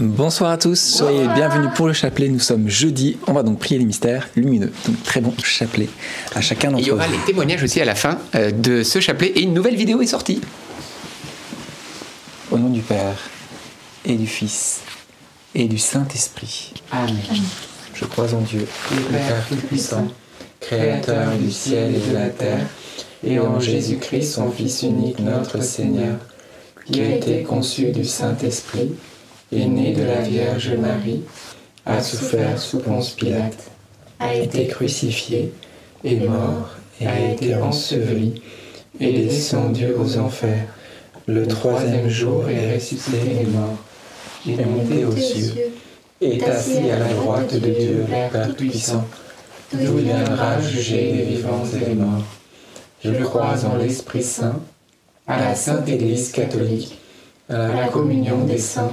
Bonsoir à tous, soyez bienvenus pour le chapelet. Nous sommes jeudi, on va donc prier les mystères lumineux. Donc très bon chapelet à chacun d'entre Il y aura vous. les témoignages aussi à la fin euh, de ce chapelet et une nouvelle vidéo est sortie. Au nom du Père et du Fils et du Saint-Esprit. Amen. Je crois en Dieu, Le Père Tout-Puissant, Créateur du ciel et de la terre, et en Jésus-Christ, son Fils unique, notre Seigneur, qui a été conçu du Saint-Esprit, est né de la Vierge Marie, a souffert sous Ponce Pilate, a été crucifié, est mort, et a été enseveli, et descendu aux enfers. Le troisième jour est ressuscité des morts, il est monté aux cieux, est assis à la droite de Dieu, le Père Tout-Puissant, d'où il viendra juger les vivants et les morts? Je crois en l'Esprit Saint, à la Sainte Église catholique, à la communion des saints,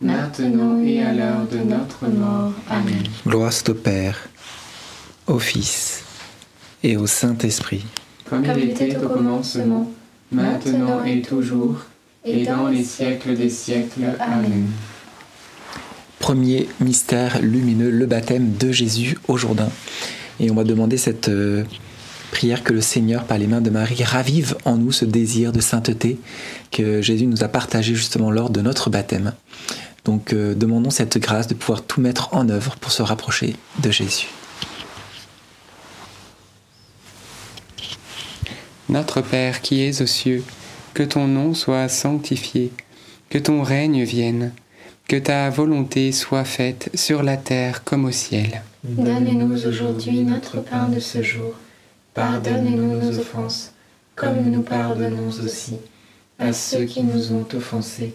maintenant et à l'heure de notre mort. Amen. Gloire soit au Père, au Fils et au Saint-Esprit. Comme il était au commencement, maintenant et toujours, et dans les siècles des siècles. Amen. Premier mystère lumineux, le baptême de Jésus au Jourdain. Et on va demander cette euh, prière que le Seigneur, par les mains de Marie, ravive en nous ce désir de sainteté que Jésus nous a partagé justement lors de notre baptême. Donc euh, demandons cette grâce de pouvoir tout mettre en œuvre pour se rapprocher de Jésus. Notre Père qui es aux cieux, que ton nom soit sanctifié, que ton règne vienne, que ta volonté soit faite sur la terre comme au ciel. Donne-nous aujourd'hui notre pain de ce jour. Pardonne-nous nos offenses, comme nous pardonnons aussi à ceux qui nous ont offensés.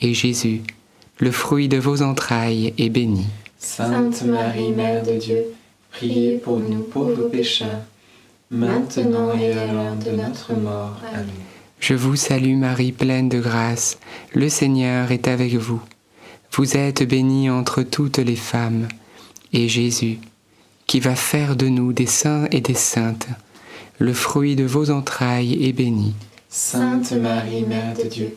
et Jésus, le fruit de vos entrailles, est béni. Sainte Marie, Mère de Dieu, Priez pour nous pauvres pécheurs, maintenant et à l'heure de notre mort. Amen. Je vous salue Marie, pleine de grâce, le Seigneur est avec vous. Vous êtes bénie entre toutes les femmes, et Jésus, qui va faire de nous des saints et des saintes, le fruit de vos entrailles est béni. Sainte Marie, Mère de Dieu,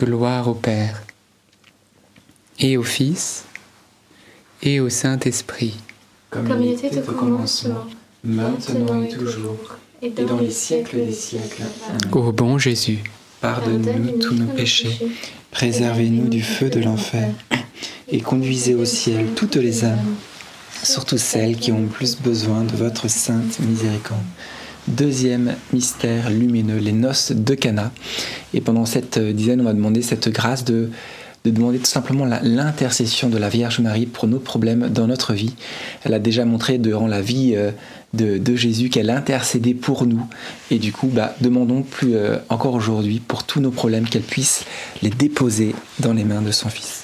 Gloire au Père, et au Fils, et au Saint-Esprit. Comme, il était au commencement, maintenant et toujours, et dans les siècles des siècles. Amen. Ô bon Jésus, Pardonne-nous tous nos péchés, préservez-nous du feu de l'enfer, et conduisez au ciel toutes les âmes, surtout celles qui ont le plus besoin de votre sainte miséricorde. Deuxième mystère lumineux, les noces de Cana. Et pendant cette dizaine, on va demander cette grâce de, de demander tout simplement l'intercession de la Vierge Marie pour nos problèmes dans notre vie. Elle a déjà montré durant la vie euh, de, de Jésus qu'elle intercédait pour nous. Et du coup, bah, demandons plus euh, encore aujourd'hui pour tous nos problèmes qu'elle puisse les déposer dans les mains de son Fils.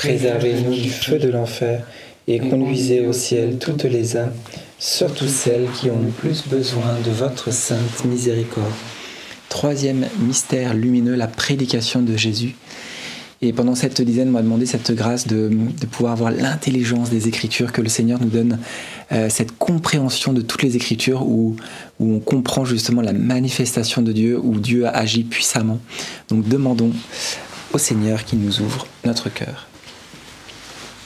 Préservez-nous du feu de l'enfer et conduisez au ciel toutes les âmes, surtout celles qui ont le plus besoin de votre sainte miséricorde. Troisième mystère lumineux, la prédication de Jésus. Et pendant cette dizaine, on m'a demandé cette grâce de, de pouvoir avoir l'intelligence des Écritures, que le Seigneur nous donne euh, cette compréhension de toutes les Écritures où, où on comprend justement la manifestation de Dieu, où Dieu a agi puissamment. Donc demandons au Seigneur qui nous ouvre notre cœur.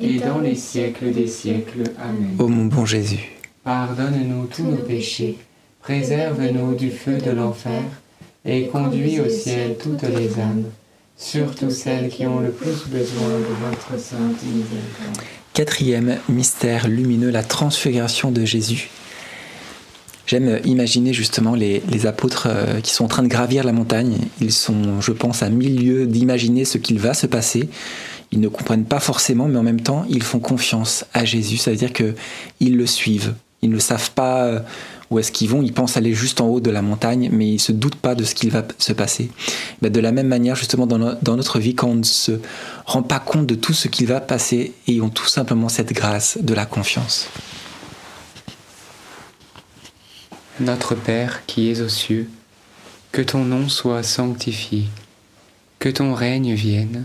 et dans les siècles des siècles. Amen. Ô mon bon Jésus, Pardonne-nous tous nos péchés, préserve-nous du feu de l'enfer, et conduis au ciel toutes les âmes, surtout celles qui ont le plus besoin de votre sainte miséricorde. quatrième mystère lumineux, la transfiguration de Jésus. J'aime imaginer justement les, les apôtres euh, qui sont en train de gravir la montagne. Ils sont, je pense, à mille lieues d'imaginer ce qu'il va se passer. Ils ne comprennent pas forcément, mais en même temps, ils font confiance à Jésus. Ça veut dire qu'ils le suivent. Ils ne savent pas euh, où est-ce qu'ils vont. Ils pensent aller juste en haut de la montagne, mais ils ne se doutent pas de ce qu'il va se passer. Ben, de la même manière, justement, dans notre vie, quand on ne se rend pas compte de tout ce qu'il va passer, et ont tout simplement cette grâce de la confiance. Notre Père qui es aux cieux, que ton nom soit sanctifié, que ton règne vienne,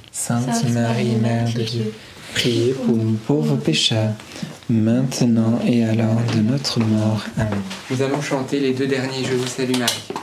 Sainte Marie, Mère de Dieu, priez pour nous pauvres pécheurs, maintenant et à l'heure de notre mort. Amen. Nous allons chanter les deux derniers Je vous salue Marie.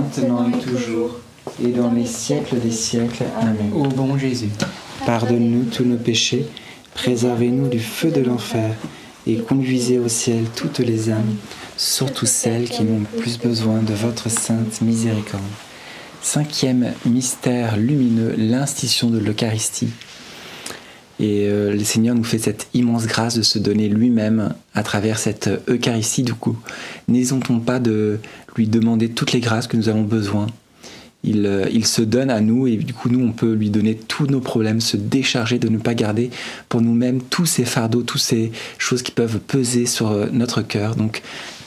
Maintenant et toujours, et dans les siècles des siècles. Amen. Ô bon Jésus, pardonne-nous tous nos péchés, préservez-nous du feu de l'enfer, et conduisez au ciel toutes les âmes, surtout celles qui n'ont plus besoin de votre sainte miséricorde. Cinquième mystère lumineux, l'institution de l'Eucharistie. Et euh, le Seigneur nous fait cette immense grâce de se donner lui-même à travers cette Eucharistie. Du coup, n'hésitons pas de lui demander toutes les grâces que nous avons besoin. Il, euh, il, se donne à nous et du coup, nous, on peut lui donner tous nos problèmes, se décharger de ne pas garder pour nous-mêmes tous ces fardeaux, toutes ces choses qui peuvent peser sur euh, notre cœur. Donc,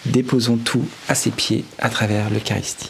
déposons tout à ses pieds à travers l'Eucharistie.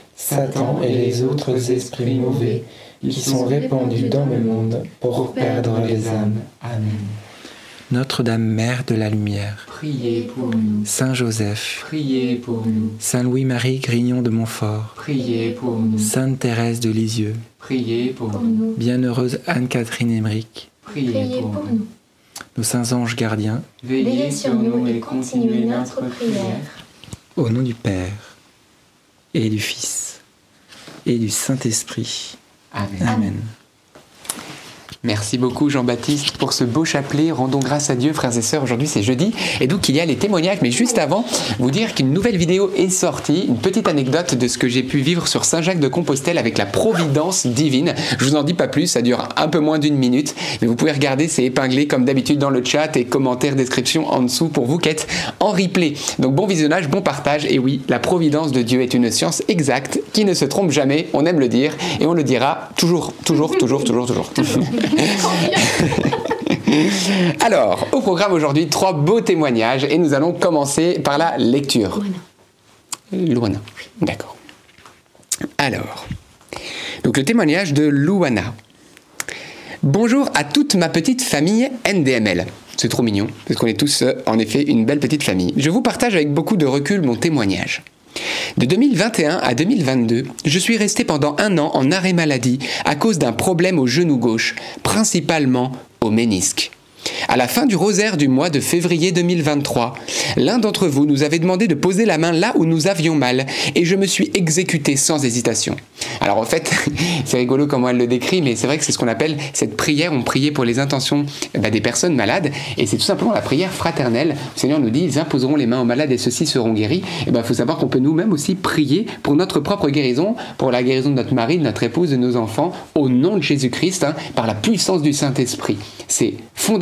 Satan et les autres esprits mauvais qui sont répandus dans le monde pour perdre les âmes. Amen. Notre-Dame Mère de la Lumière, Priez pour nous, Saint Joseph, priez pour nous, Saint Louis-Marie Grignon de Montfort, priez pour nous, Sainte Thérèse de Lisieux, priez pour nous, Bienheureuse Anne-Catherine Emmerich, priez pour nous. nos saints anges gardiens, Veillez sur nous et continuez notre prière. au nom du Père et du Fils et du Saint-Esprit. Amen. Amen. Merci beaucoup Jean-Baptiste pour ce beau chapelet. Rendons grâce à Dieu, frères et sœurs. Aujourd'hui c'est jeudi et donc il y a les témoignages. Mais juste avant, vous dire qu'une nouvelle vidéo est sortie. Une petite anecdote de ce que j'ai pu vivre sur Saint-Jacques de Compostelle avec la providence divine. Je vous en dis pas plus, ça dure un peu moins d'une minute. Mais vous pouvez regarder, c'est épinglé comme d'habitude dans le chat et commentaires, description en dessous pour vous qui êtes en replay. Donc bon visionnage, bon partage. Et oui, la providence de Dieu est une science exacte qui ne se trompe jamais. On aime le dire et on le dira toujours, toujours, toujours, toujours, toujours. Alors, au programme aujourd'hui, trois beaux témoignages et nous allons commencer par la lecture. Louana. D'accord. Alors, donc le témoignage de Louana. Bonjour à toute ma petite famille NDML. C'est trop mignon, parce qu'on est tous euh, en effet une belle petite famille. Je vous partage avec beaucoup de recul mon témoignage. De 2021 à 2022, je suis resté pendant un an en arrêt maladie à cause d'un problème au genou gauche, principalement au ménisque. À la fin du rosaire du mois de février 2023, l'un d'entre vous nous avait demandé de poser la main là où nous avions mal et je me suis exécuté sans hésitation. Alors en fait, c'est rigolo comment elle le décrit, mais c'est vrai que c'est ce qu'on appelle cette prière. On priait pour les intentions bah, des personnes malades et c'est tout simplement la prière fraternelle. Le Seigneur nous dit ils imposeront les mains aux malades et ceux-ci seront guéris. Et ben il faut savoir qu'on peut nous-mêmes aussi prier pour notre propre guérison, pour la guérison de notre mari, de notre épouse, de nos enfants, au nom de Jésus-Christ, hein, par la puissance du Saint-Esprit. C'est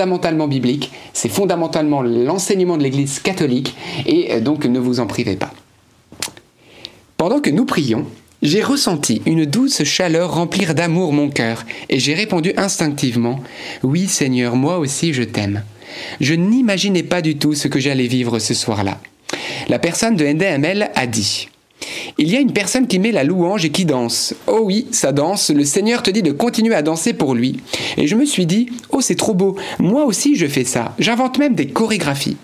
fondamentalement biblique, c'est fondamentalement l'enseignement de l'Église catholique et euh, donc ne vous en privez pas. Pendant que nous prions, j'ai ressenti une douce chaleur remplir d'amour mon cœur, et j'ai répondu instinctivement Oui, Seigneur, moi aussi je t'aime. Je n'imaginais pas du tout ce que j'allais vivre ce soir-là. La personne de NDML a dit il y a une personne qui met la louange et qui danse. Oh oui, ça danse, le Seigneur te dit de continuer à danser pour lui. Et je me suis dit, oh c'est trop beau, moi aussi je fais ça, j'invente même des chorégraphies.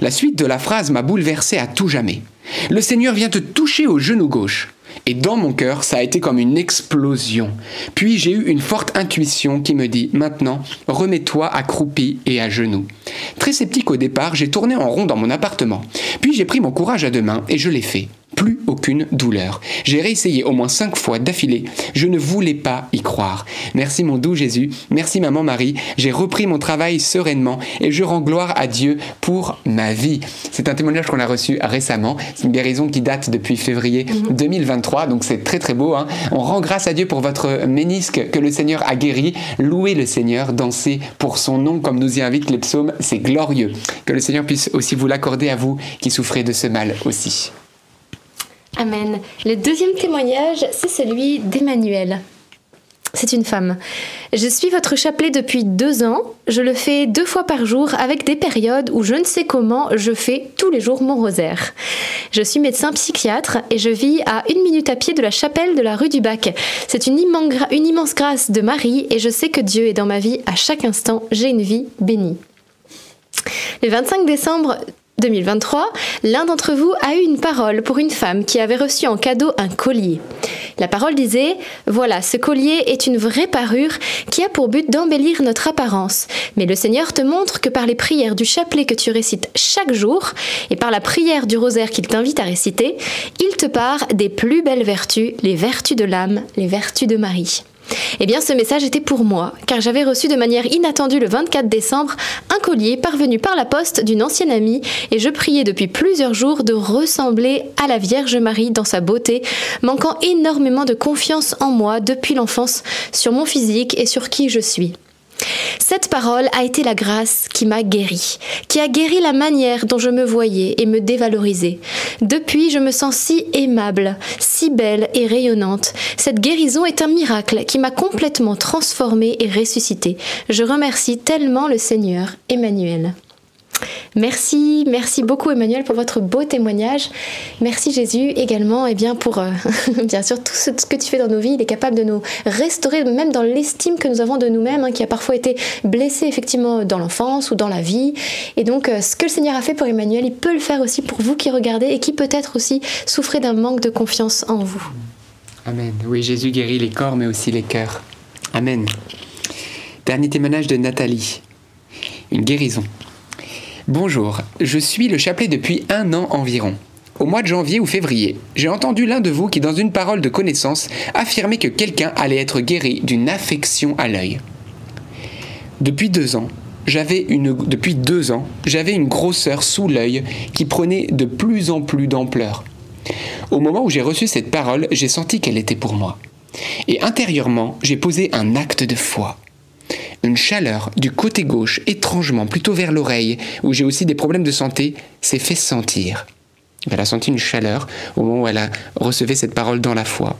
La suite de la phrase m'a bouleversé à tout jamais. Le Seigneur vient te toucher au genou gauche. Et dans mon cœur, ça a été comme une explosion. Puis j'ai eu une forte intuition qui me dit maintenant, remets-toi accroupi et à genoux. Très sceptique au départ, j'ai tourné en rond dans mon appartement. Puis j'ai pris mon courage à deux mains et je l'ai fait plus aucune douleur. J'ai réessayé au moins cinq fois d'affilée. Je ne voulais pas y croire. Merci mon doux Jésus, merci maman Marie. J'ai repris mon travail sereinement et je rends gloire à Dieu pour ma vie. C'est un témoignage qu'on a reçu récemment. C'est une guérison qui date depuis février 2023, mhm. donc c'est très très beau. Hein. On rend grâce à Dieu pour votre ménisque que le Seigneur a guéri. Louez le Seigneur, dansez pour son nom comme nous y invitent les psaumes. C'est glorieux. Que le Seigneur puisse aussi vous l'accorder à vous qui souffrez de ce mal aussi. Amen. Le deuxième témoignage, c'est celui d'Emmanuel. C'est une femme. Je suis votre chapelet depuis deux ans. Je le fais deux fois par jour avec des périodes où je ne sais comment je fais tous les jours mon rosaire. Je suis médecin psychiatre et je vis à une minute à pied de la chapelle de la rue du Bac. C'est une, une immense grâce de Marie et je sais que Dieu est dans ma vie à chaque instant. J'ai une vie bénie. Le 25 décembre 2023, l'un d'entre vous a eu une parole pour une femme qui avait reçu en cadeau un collier. La parole disait Voilà, ce collier est une vraie parure qui a pour but d'embellir notre apparence. Mais le Seigneur te montre que par les prières du chapelet que tu récites chaque jour et par la prière du rosaire qu'il t'invite à réciter, il te part des plus belles vertus, les vertus de l'âme, les vertus de Marie. Eh bien, ce message était pour moi, car j'avais reçu de manière inattendue le 24 décembre un collier parvenu par la poste d'une ancienne amie, et je priais depuis plusieurs jours de ressembler à la Vierge Marie dans sa beauté, manquant énormément de confiance en moi depuis l'enfance sur mon physique et sur qui je suis. Cette parole a été la grâce qui m'a guéri, qui a guéri la manière dont je me voyais et me dévalorisais. Depuis, je me sens si aimable, si belle et rayonnante. Cette guérison est un miracle qui m'a complètement transformée et ressuscitée. Je remercie tellement le Seigneur, Emmanuel. Merci, merci beaucoup Emmanuel pour votre beau témoignage. Merci Jésus également et eh bien pour euh, bien sûr tout ce, que tu fais dans nos vies. Il est capable de nous restaurer même dans l'estime que nous avons de nous-mêmes, hein, qui a parfois été blessé effectivement dans l'enfance ou dans la vie. Et donc euh, ce que le Seigneur a fait pour Emmanuel, il peut le faire aussi pour vous qui regardez et qui peut-être aussi souffrez d'un manque de confiance en vous. Amen. Oui, Jésus guérit les corps mais aussi les cœurs. Amen. Dernier témoignage de Nathalie. Une guérison. Bonjour, je suis le chapelet depuis un an environ. Au mois de janvier ou février, j'ai entendu l'un de vous qui, dans une parole de connaissance, affirmait que quelqu'un allait être guéri d'une affection à l'œil. Depuis deux ans, j'avais une, depuis deux ans, j'avais une grosseur sous l'œil qui prenait de plus en plus d'ampleur. Au moment où j'ai reçu cette parole, j'ai senti qu'elle était pour moi. Et intérieurement, j'ai posé un acte de foi. Une chaleur du côté gauche, étrangement, plutôt vers l'oreille, où j'ai aussi des problèmes de santé, s'est fait sentir. Elle a senti une chaleur au moment où elle a reçu cette parole dans la foi.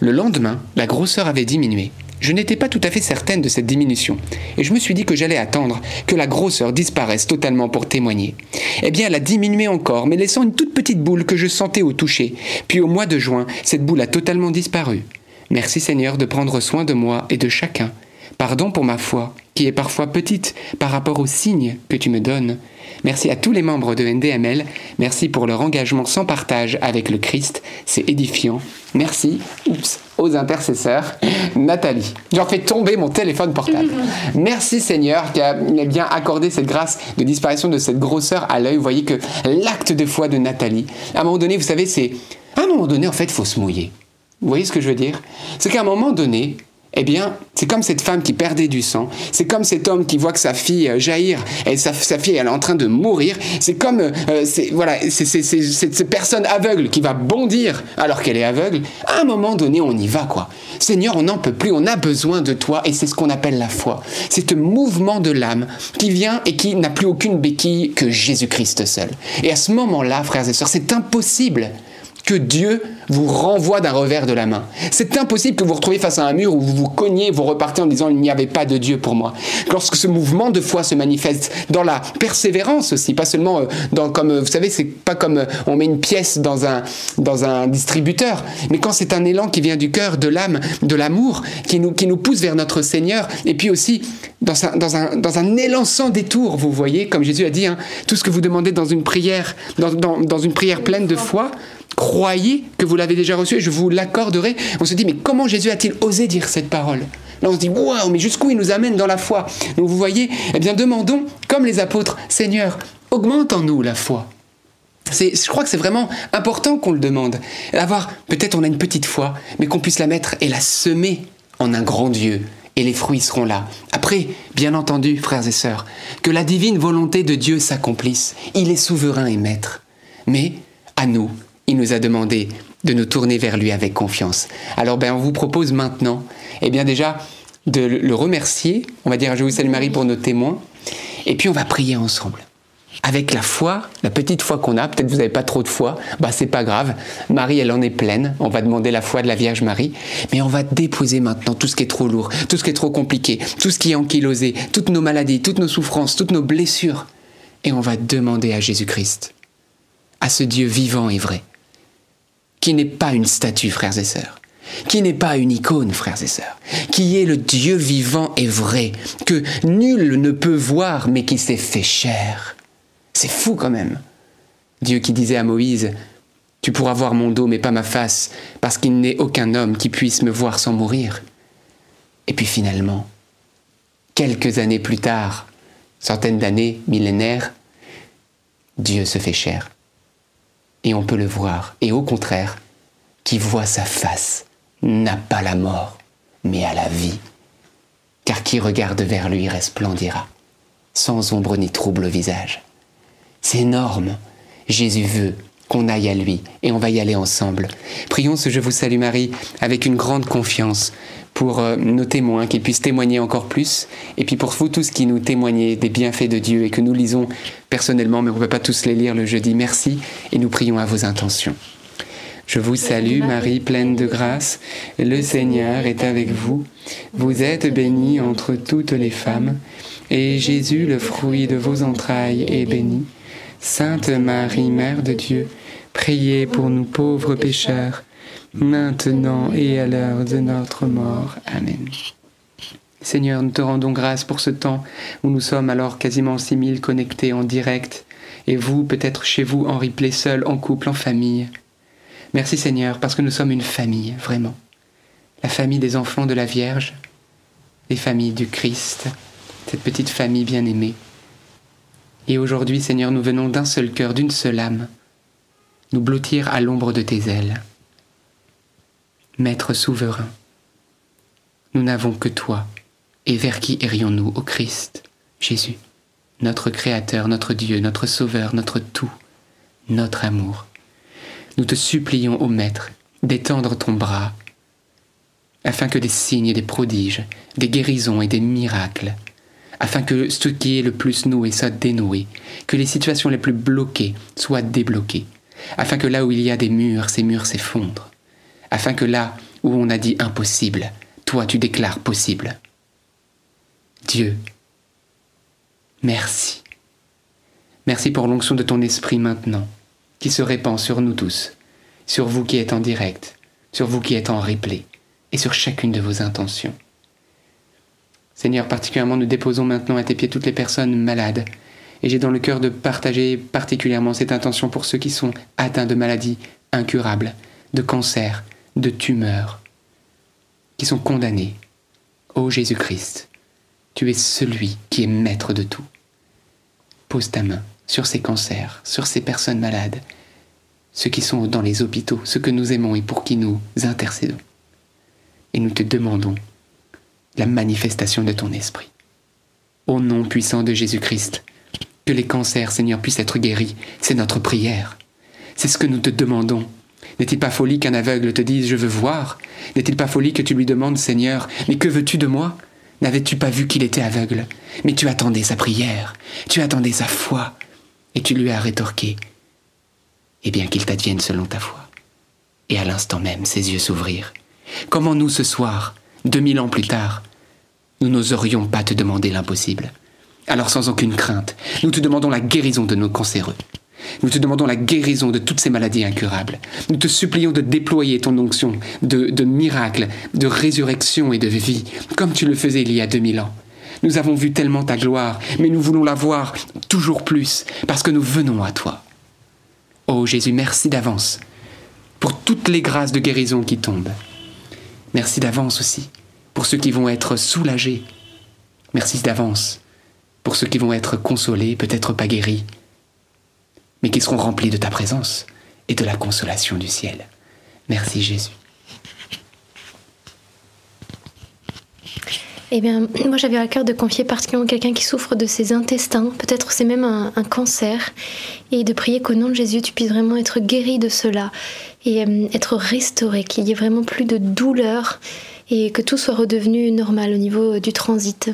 Le lendemain, la grosseur avait diminué. Je n'étais pas tout à fait certaine de cette diminution, et je me suis dit que j'allais attendre que la grosseur disparaisse totalement pour témoigner. Eh bien, elle a diminué encore, mais laissant une toute petite boule que je sentais au toucher. Puis au mois de juin, cette boule a totalement disparu. Merci Seigneur de prendre soin de moi et de chacun. Pardon pour ma foi, qui est parfois petite par rapport aux signes que tu me donnes. Merci à tous les membres de NDML. Merci pour leur engagement sans partage avec le Christ. C'est édifiant. Merci oups, aux intercesseurs. Nathalie. J'en fais tomber mon téléphone portable. Merci Seigneur qui a bien accordé cette grâce de disparition de cette grosseur à l'œil. Vous voyez que l'acte de foi de Nathalie, à un moment donné, vous savez, c'est. À un moment donné, en fait, il faut se mouiller. Vous voyez ce que je veux dire? C'est qu'à un moment donné, eh bien, c'est comme cette femme qui perdait du sang, c'est comme cet homme qui voit que sa fille euh, jaillir, et sa, fille elle est en train de mourir, c'est comme euh, voilà, c'est cette personne aveugle qui va bondir alors qu'elle est aveugle. À un moment donné, on y va quoi. Seigneur, on n'en peut plus, on a besoin de toi, et c'est ce qu'on appelle la foi. C'est un mouvement de l'âme qui vient et qui n'a plus aucune béquille que Jésus-Christ seul. Et à ce moment-là, frères et sœurs, c'est impossible que Dieu vous renvoie d'un revers de la main. C'est impossible que vous vous retrouviez face à un mur où vous vous cognez, vous repartez en disant il n'y avait pas de Dieu pour moi. Lorsque ce mouvement de foi se manifeste dans la persévérance aussi, pas seulement euh, dans comme euh, vous savez, c'est pas comme euh, on met une pièce dans un dans un distributeur, mais quand c'est un élan qui vient du cœur, de l'âme, de l'amour, qui nous qui nous pousse vers notre Seigneur, et puis aussi dans un, dans un, dans un élan sans détour, vous voyez, comme Jésus a dit, hein, tout ce que vous demandez dans une prière, dans, dans, dans une prière pleine de foi, croyez que vous l'avez déjà reçu et je vous l'accorderai. On se dit, mais comment Jésus a-t-il osé dire cette parole? Là, on se dit, waouh, mais jusqu'où il nous amène dans la foi? Donc, vous voyez, eh bien, demandons, comme les apôtres, Seigneur, augmente en nous la foi. Je crois que c'est vraiment important qu'on le demande. Avoir, peut-être on a une petite foi, mais qu'on puisse la mettre et la semer en un grand Dieu. Et les fruits seront là. Après, bien entendu, frères et sœurs, que la divine volonté de Dieu s'accomplisse. Il est souverain et maître. Mais, à nous, il nous a demandé de nous tourner vers lui avec confiance. Alors ben, on vous propose maintenant, eh bien déjà, de le remercier. On va dire Je vous salue Marie pour nos témoins. Et puis on va prier ensemble. Avec la foi, la petite foi qu'on a, peut-être vous n'avez pas trop de foi, bah c'est pas grave. Marie, elle en est pleine. On va demander la foi de la Vierge Marie, mais on va déposer maintenant tout ce qui est trop lourd, tout ce qui est trop compliqué, tout ce qui est ankylosé, toutes nos maladies, toutes nos souffrances, toutes nos blessures, et on va demander à Jésus-Christ, à ce Dieu vivant et vrai, qui n'est pas une statue, frères et sœurs, qui n'est pas une icône, frères et sœurs, qui est le Dieu vivant et vrai, que nul ne peut voir, mais qui s'est fait chair. C'est fou quand même. Dieu qui disait à Moïse, Tu pourras voir mon dos, mais pas ma face, parce qu'il n'est aucun homme qui puisse me voir sans mourir. Et puis finalement, quelques années plus tard, centaines d'années, millénaires, Dieu se fait chair et on peut le voir. Et au contraire, qui voit sa face n'a pas la mort, mais a la vie. Car qui regarde vers lui resplendira, sans ombre ni trouble au visage. C'est énorme. Jésus veut qu'on aille à lui et on va y aller ensemble. Prions ce Je vous salue Marie avec une grande confiance pour euh, nos témoins, qu'ils puissent témoigner encore plus, et puis pour vous tous qui nous témoignez des bienfaits de Dieu et que nous lisons personnellement, mais on ne peut pas tous les lire le jeudi, merci, et nous prions à vos intentions. Je vous salue Marie, pleine de grâce, le Seigneur est avec vous, vous êtes bénie entre toutes les femmes, et Jésus, le fruit de vos entrailles, est béni. Sainte Marie, Mère de Dieu, priez pour nous pauvres pécheurs, maintenant et à l'heure de notre mort. Amen. Seigneur, nous te rendons grâce pour ce temps où nous sommes alors quasiment 6000 connectés en direct, et vous peut-être chez vous en replay seul, en couple, en famille. Merci Seigneur, parce que nous sommes une famille, vraiment. La famille des enfants de la Vierge, les familles du Christ, cette petite famille bien-aimée. Et aujourd'hui, Seigneur, nous venons d'un seul cœur, d'une seule âme, nous blottir à l'ombre de tes ailes. Maître souverain, nous n'avons que toi, et vers qui irions-nous, au Christ, Jésus, notre Créateur, notre Dieu, notre Sauveur, notre tout, notre amour. Nous te supplions, ô Maître, d'étendre ton bras, afin que des signes et des prodiges, des guérisons et des miracles, afin que ce qui est le plus noué soit dénoué, que les situations les plus bloquées soient débloquées, afin que là où il y a des murs, ces murs s'effondrent, afin que là où on a dit impossible, toi tu déclares possible. Dieu, merci. Merci pour l'onction de ton esprit maintenant, qui se répand sur nous tous, sur vous qui êtes en direct, sur vous qui êtes en replay, et sur chacune de vos intentions. Seigneur, particulièrement nous déposons maintenant à tes pieds toutes les personnes malades, et j'ai dans le cœur de partager particulièrement cette intention pour ceux qui sont atteints de maladies incurables, de cancers, de tumeurs, qui sont condamnés. Ô Jésus-Christ, tu es celui qui est maître de tout. Pose ta main sur ces cancers, sur ces personnes malades, ceux qui sont dans les hôpitaux, ceux que nous aimons et pour qui nous intercédons. Et nous te demandons la manifestation de ton esprit. Au nom puissant de Jésus-Christ, que les cancers, Seigneur, puissent être guéris, c'est notre prière. C'est ce que nous te demandons n'est-il pas folie qu'un aveugle te dise ⁇ Je veux voir ?⁇ N'est-il pas folie que tu lui demandes ⁇ Seigneur, mais que veux-tu de moi ?⁇ N'avais-tu pas vu qu'il était aveugle? Mais tu attendais sa prière, tu attendais sa foi, et tu lui as rétorqué ⁇ Eh bien qu'il t'advienne selon ta foi. Et à l'instant même, ses yeux s'ouvrirent. Comment nous, ce soir, deux mille ans plus tard, nous n'oserions pas te demander l'impossible? Alors sans aucune crainte, nous te demandons la guérison de nos cancéreux. Nous te demandons la guérison de toutes ces maladies incurables. Nous te supplions de déployer ton onction de, miracles, de résurrection et de vie, comme tu le faisais il y a deux mille ans. Nous avons vu tellement ta gloire, mais nous voulons la voir toujours plus, parce que nous venons à toi. Oh Jésus, merci d'avance pour toutes les grâces de guérison qui tombent. Merci d'avance aussi pour ceux qui vont être soulagés. Merci d'avance pour ceux qui vont être consolés, peut-être pas guéris, mais qui seront remplis de ta présence et de la consolation du ciel. Merci Jésus. Eh bien, moi j'avais à cœur de confier particulièrement quelqu'un qui souffre de ses intestins, peut-être c'est même un, cancer, et de prier qu'au nom de Jésus tu puisses vraiment être guéri de cela et euh, être restauré, qu'il y ait vraiment plus de douleur et que tout soit redevenu normal au niveau du transit.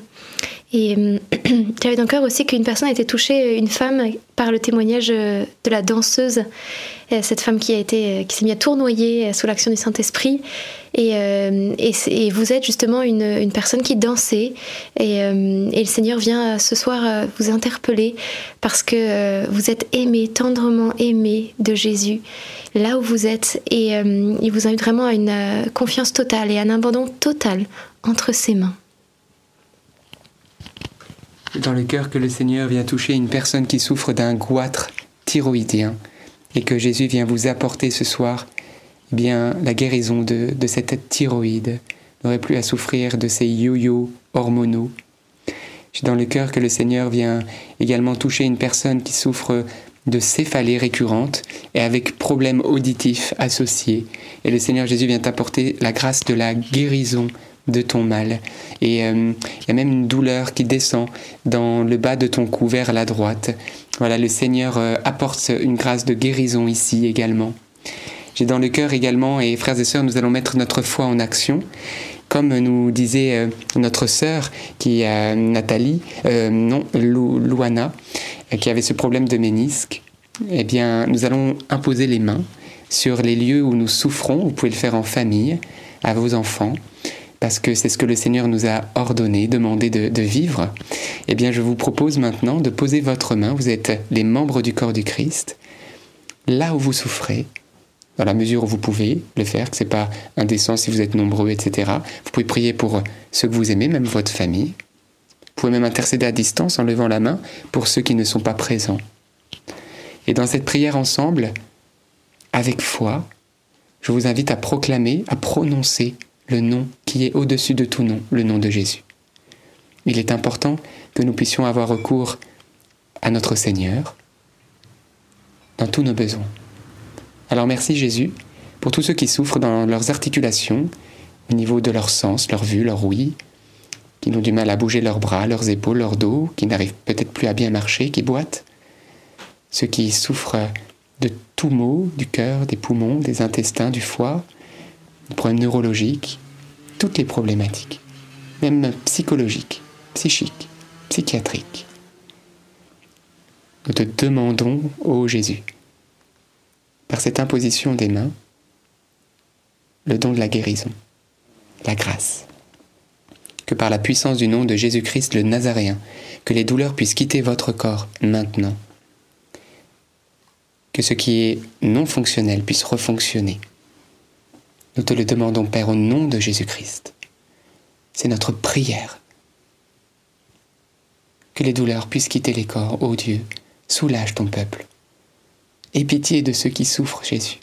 Et euh, j'avais dans le cœur aussi qu'une personne a été touchée, une femme, par le témoignage de la danseuse, euh, cette femme qui qui s'est mise à tournoyer sous l'action du Saint-Esprit. Et, et, vous êtes justement une, personne qui dansait. Et, et, le Seigneur vient ce soir vous interpeller parce que vous êtes aimé, tendrement aimé de Jésus là où vous êtes et il vous invite vraiment à une confiance totale et à un abandon total entre ses mains dans le cœur que le Seigneur vient toucher une personne qui souffre d'un goitre thyroïdien et que Jésus vient vous apporter ce soir bien la guérison de, de cette thyroïde, n'aurait plus à souffrir de ces yo-yo hormonaux. J'ai dans le cœur que le Seigneur vient également toucher une personne qui souffre de céphalées récurrentes et avec problèmes auditifs associés. Et le Seigneur Jésus vient t'apporter la grâce de la guérison de ton mal. Et euh, il y a même une douleur qui descend dans le bas de ton cou vers la droite. Voilà, le Seigneur euh, apporte une grâce de guérison ici également. J'ai dans le cœur également, et frères et sœurs, nous allons mettre notre foi en action. Comme nous disait euh, notre sœur, qui est Nathalie, non, Louana, qui avait ce problème de ménisque, eh bien, nous allons imposer les mains sur les lieux où nous souffrons. Vous pouvez le faire en famille, à vos enfants parce que c'est ce que le Seigneur nous a ordonné, demandé de, de, vivre, eh bien je vous propose maintenant de poser votre main, vous êtes les membres du corps du Christ, là où vous souffrez, dans la mesure où vous pouvez le faire, que ce n'est pas indécent si vous êtes nombreux, etc. Vous pouvez prier pour ceux que vous aimez, même votre famille. Vous pouvez même intercéder à distance en levant la main pour ceux qui ne sont pas présents. Et dans cette prière ensemble, avec foi, je vous invite à proclamer, à prononcer le nom qui est au-dessus de tout nom, le nom de Jésus. Il est important que nous puissions avoir recours à notre Seigneur dans tous nos besoins. Alors merci Jésus pour tous ceux qui souffrent dans leurs articulations, au niveau de leur sens, leur vue, leur ouïe, qui ont du mal à bouger leurs bras, leurs épaules, leur dos, qui n'arrivent peut-être plus à bien marcher, qui boitent. Ceux qui souffrent de tout maux du cœur, des poumons, des intestins, du foie, des problèmes neurologiques, toutes les problématiques, même psychologiques, psychiques, psychiatriques. Nous te demandons, ô Jésus, par cette imposition des mains, le don de la guérison, la grâce. Que par la puissance du nom de Jésus-Christ le Nazaréen, que les douleurs puissent quitter votre corps maintenant. Que ce qui est non fonctionnel puisse refonctionner nous te le demandons, Père, au nom de Jésus-Christ. C'est notre prière. Que les douleurs puissent quitter les corps, ô Dieu. Soulage ton peuple. Aie pitié de ceux qui souffrent, Jésus.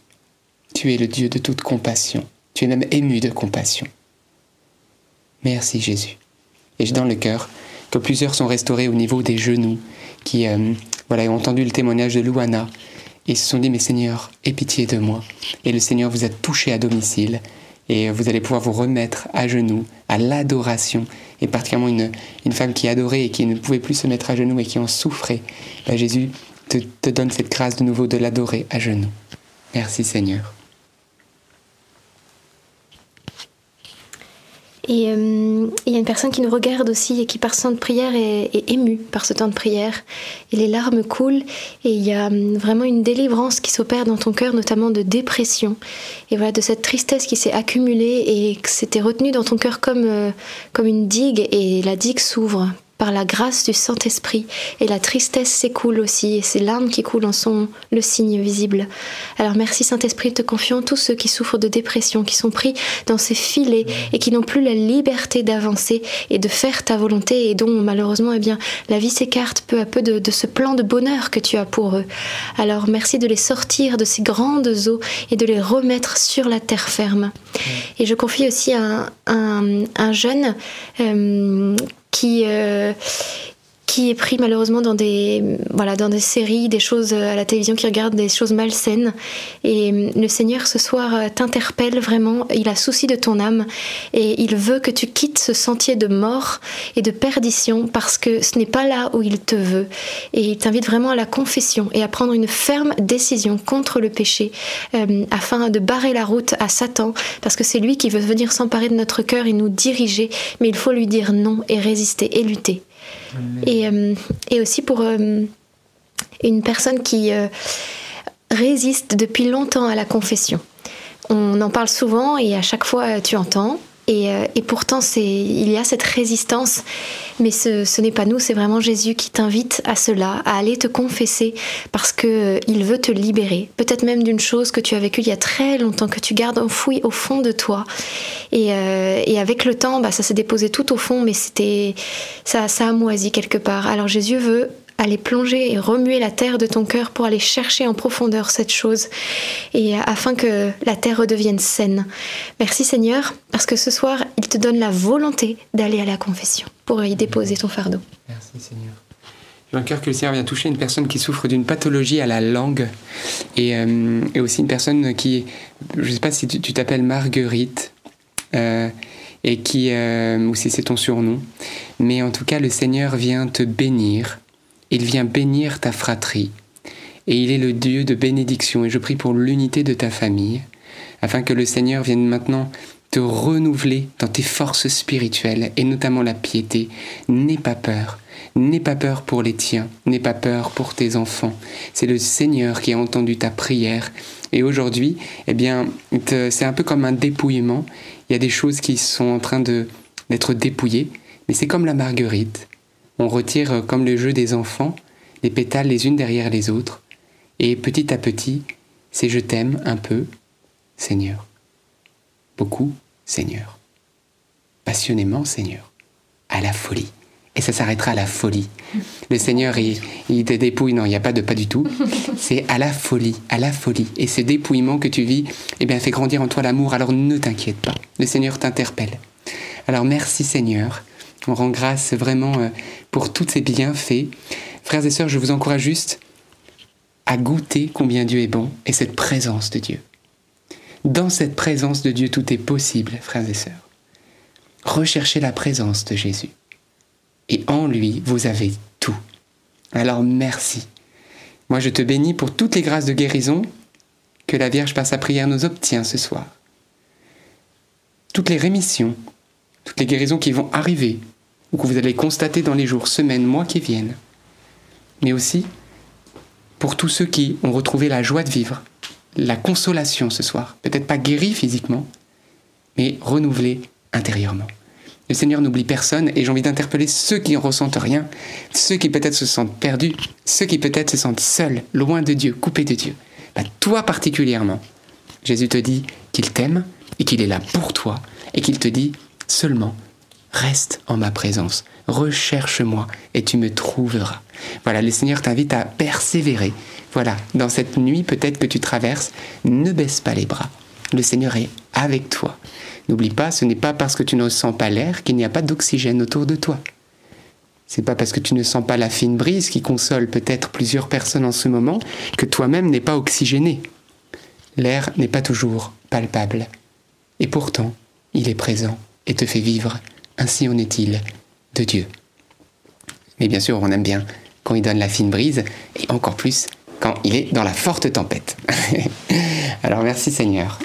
Tu es le Dieu de toute compassion. Tu es même ému de compassion. Merci, Jésus. Et j'ai dans le cœur que plusieurs sont restaurés au niveau des genoux, qui euh, voilà, ont entendu le témoignage de Louana, ils se sont dit, mais Seigneur, aie pitié de moi. Et le Seigneur vous a touché à domicile et vous allez pouvoir vous remettre à genoux, à l'adoration, et particulièrement une, une femme qui adorait et qui ne pouvait plus se mettre à genoux et qui en souffrait. Bah, Jésus te, donne cette grâce de nouveau de l'adorer à genoux. Merci Seigneur. Et euh, il y a une personne qui nous regarde aussi et qui par ce temps de prière est, émue par ce temps de prière. Et les larmes coulent et il y a hum, vraiment une délivrance qui s'opère dans ton cœur, notamment de dépression. Et voilà, de cette tristesse qui s'est accumulée et que s'était retenue dans ton cœur comme, euh, comme une digue et la digue s'ouvre par la grâce du Saint-Esprit. Et la tristesse s'écoule aussi, et ces larmes qui coulent en sont le signe visible. Alors merci Saint-Esprit, te confions tous ceux qui souffrent de dépression, qui sont pris dans ces filets et qui n'ont plus la liberté d'avancer et de faire ta volonté, et dont malheureusement eh bien, la vie s'écarte peu à peu de, ce plan de bonheur que tu as pour eux. Alors merci de les sortir de ces grandes eaux et de les remettre sur la terre ferme. Et je confie aussi à un, un, un jeune euh, qui, euh, qui est pris malheureusement dans des, voilà, dans des séries, des choses à la télévision, qui regarde des choses malsaines. Et le Seigneur ce soir t'interpelle vraiment, il a souci de ton âme et il veut que tu quittes ce sentier de mort et de perdition parce que ce n'est pas là où il te veut. Et il t'invite vraiment à la confession et à prendre une ferme décision contre le péché euh, afin de barrer la route à Satan parce que c'est lui qui veut venir s'emparer de notre cœur et nous diriger, mais il faut lui dire non et résister et lutter. Et, euh, et, aussi pour euh, une personne qui euh, résiste depuis longtemps à la confession. On en parle souvent et à chaque fois tu entends. Et, et pourtant, il y a cette résistance, mais ce, ce n'est pas nous, c'est vraiment Jésus qui t'invite à cela, à aller te confesser, parce que il veut te libérer. Peut-être même d'une chose que tu as vécue il y a très longtemps, que tu gardes enfouie au fond de toi. Et, euh, et avec le temps, bah, ça s'est déposé tout au fond, mais c'était ça, a moisi quelque part. Alors Jésus veut aller plonger et remuer la terre de ton cœur pour aller chercher en profondeur cette chose et afin que la terre redevienne saine. Merci Seigneur parce que ce soir, il te donne la volonté d'aller à la confession pour y déposer ton fardeau. Merci Seigneur. J'ai un cœur que le Seigneur vient toucher une personne qui souffre d'une pathologie à la langue et, euh, aussi une personne qui, je ne sais pas si tu t'appelles Marguerite, euh, et qui, euh, ou si c'est ton surnom, mais en tout cas le Seigneur vient te bénir il vient bénir ta fratrie. Et il est le Dieu de bénédiction. Et je prie pour l'unité de ta famille, afin que le Seigneur vienne maintenant te renouveler dans tes forces spirituelles, et notamment la piété. N'aie pas peur. N'aie pas peur pour les tiens, n'aie pas peur pour tes enfants. C'est le Seigneur qui a entendu ta prière. Et aujourd'hui, eh bien, c'est un peu comme un dépouillement. Il y a des choses qui sont en train d'être dépouillées, mais c'est comme la marguerite. On retire, euh, comme le jeu des enfants, les pétales les unes derrière les autres, et petit à petit, c'est je t'aime un peu, Seigneur. Beaucoup, Seigneur. Passionnément, Seigneur. À la folie. Et ça s'arrêtera à la folie. Le Seigneur, il, il te dépouille. Non, il n'y a pas de pas du tout. C'est à la folie, à la folie. Et ce dépouillement que tu vis, eh bien, fait grandir en toi l'amour. Alors ne t'inquiète pas. Le Seigneur t'interpelle. Alors merci Seigneur on rend grâce vraiment euh, pour tous ces bienfaits. Frères et sœurs, je vous encourage juste à goûter combien Dieu est bon et cette présence de Dieu. Dans cette présence de Dieu, tout est possible, frères et sœurs. Recherchez la présence de Jésus. Et en lui, vous avez tout. Alors merci. Moi, je te bénis pour toutes les grâces de guérison que la Vierge par sa prière nous obtient ce soir. Toutes les rémissions, toutes les guérisons qui vont arriver, ou que vous allez constater dans les jours, semaines, mois qui viennent, mais aussi pour tous ceux qui ont retrouvé la joie de vivre, la consolation ce soir, peut-être pas guéris physiquement, mais renouvelés intérieurement. Le Seigneur n'oublie personne et j'ai envie d'interpeller ceux qui ne ressentent rien, ceux qui peut-être se sentent perdus, ceux qui peut-être se sentent seuls, loin de Dieu, coupés de Dieu. Bah, toi particulièrement, Jésus te dit qu'il t'aime et qu'il est là pour toi et qu'il te dit seulement reste en ma présence, recherche-moi et tu me trouveras. Voilà, le Seigneur t'invite à persévérer. Voilà, dans cette nuit peut-être que tu traverses, ne baisse pas les bras. Le Seigneur est avec toi. N'oublie pas, ce n'est pas parce que tu ne sens pas l'air qu'il n'y a pas d'oxygène autour de toi. C'est pas parce que tu ne sens pas la fine brise qui console peut-être plusieurs personnes en ce moment que toi-même n'es pas oxygéné. L'air n'est pas toujours palpable. Et pourtant, il est présent et te fait vivre ainsi en est-il de Dieu. Mais bien sûr, on aime bien quand il donne la fine brise, et encore plus quand il est dans la forte tempête. Alors merci Seigneur.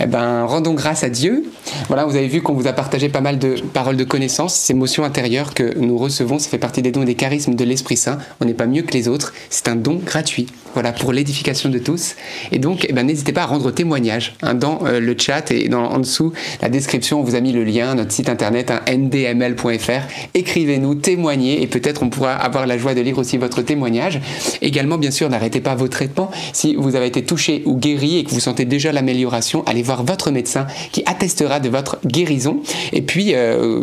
Eh ben, rendons grâce à Dieu Voilà, vous avez vu qu'on vous a partagé pas mal de paroles de connaissances, ces émotions intérieures que nous recevons, ça fait partie des dons et des charismes de l'Esprit Saint. On n'est pas mieux que les autres, c'est un don gratuit, voilà, pour l'édification de tous. Et donc, eh ben, n'hésitez pas à rendre témoignage hein, dans euh, le chat et dans, en dessous la description, on vous a mis le lien, notre site internet, hein, ndml.fr. Écrivez-nous, témoignez et peut-être on pourra avoir la joie de lire aussi votre témoignage. Également, bien sûr, n'arrêtez pas vos traitements. Si vous avez été touché ou guéri et que vous sentez déjà l'amélioration, allez voir votre médecin qui attestera de votre guérison. Et puis, euh,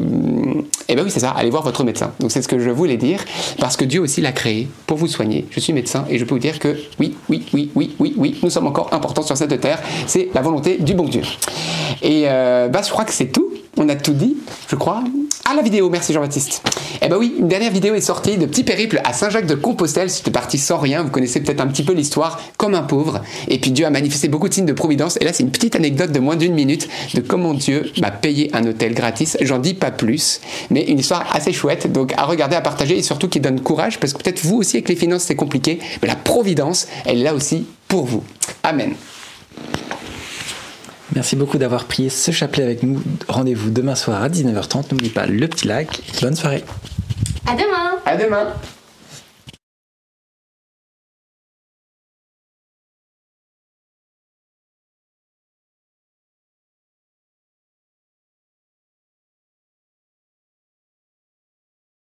eh ben oui, c'est ça, allez voir votre médecin. Donc c'est ce que je voulais dire, parce que Dieu aussi l'a créé pour vous soigner. Je suis médecin et je peux vous dire que oui, oui, oui, oui, oui, oui, nous sommes encore importants sur cette terre. C'est la volonté du bon Dieu. Et euh, bah, je crois que c'est tout. On a tout dit, je crois. Ah, la vidéo, merci Jean-Baptiste. Eh ben oui, une dernière vidéo est sortie de Petit Périple à Saint-Jacques de Compostelle. C'était parti sans rien, vous connaissez peut-être un petit peu l'histoire, comme un pauvre. Et puis Dieu a manifesté beaucoup de signes de providence. Et là, c'est une petite anecdote de moins d'une minute de comment Dieu m'a payé un hôtel gratis. J'en dis pas plus, mais une histoire assez chouette, donc à regarder, à partager et surtout qui donne courage, parce que peut-être vous aussi avec les finances c'est compliqué, mais la providence, elle est là aussi pour vous. Amen. Merci beaucoup d'avoir prié ce chapelet avec nous. Rendez-vous demain soir à 19h30. N'oubliez pas le petit like. Bonne soirée. À demain À demain.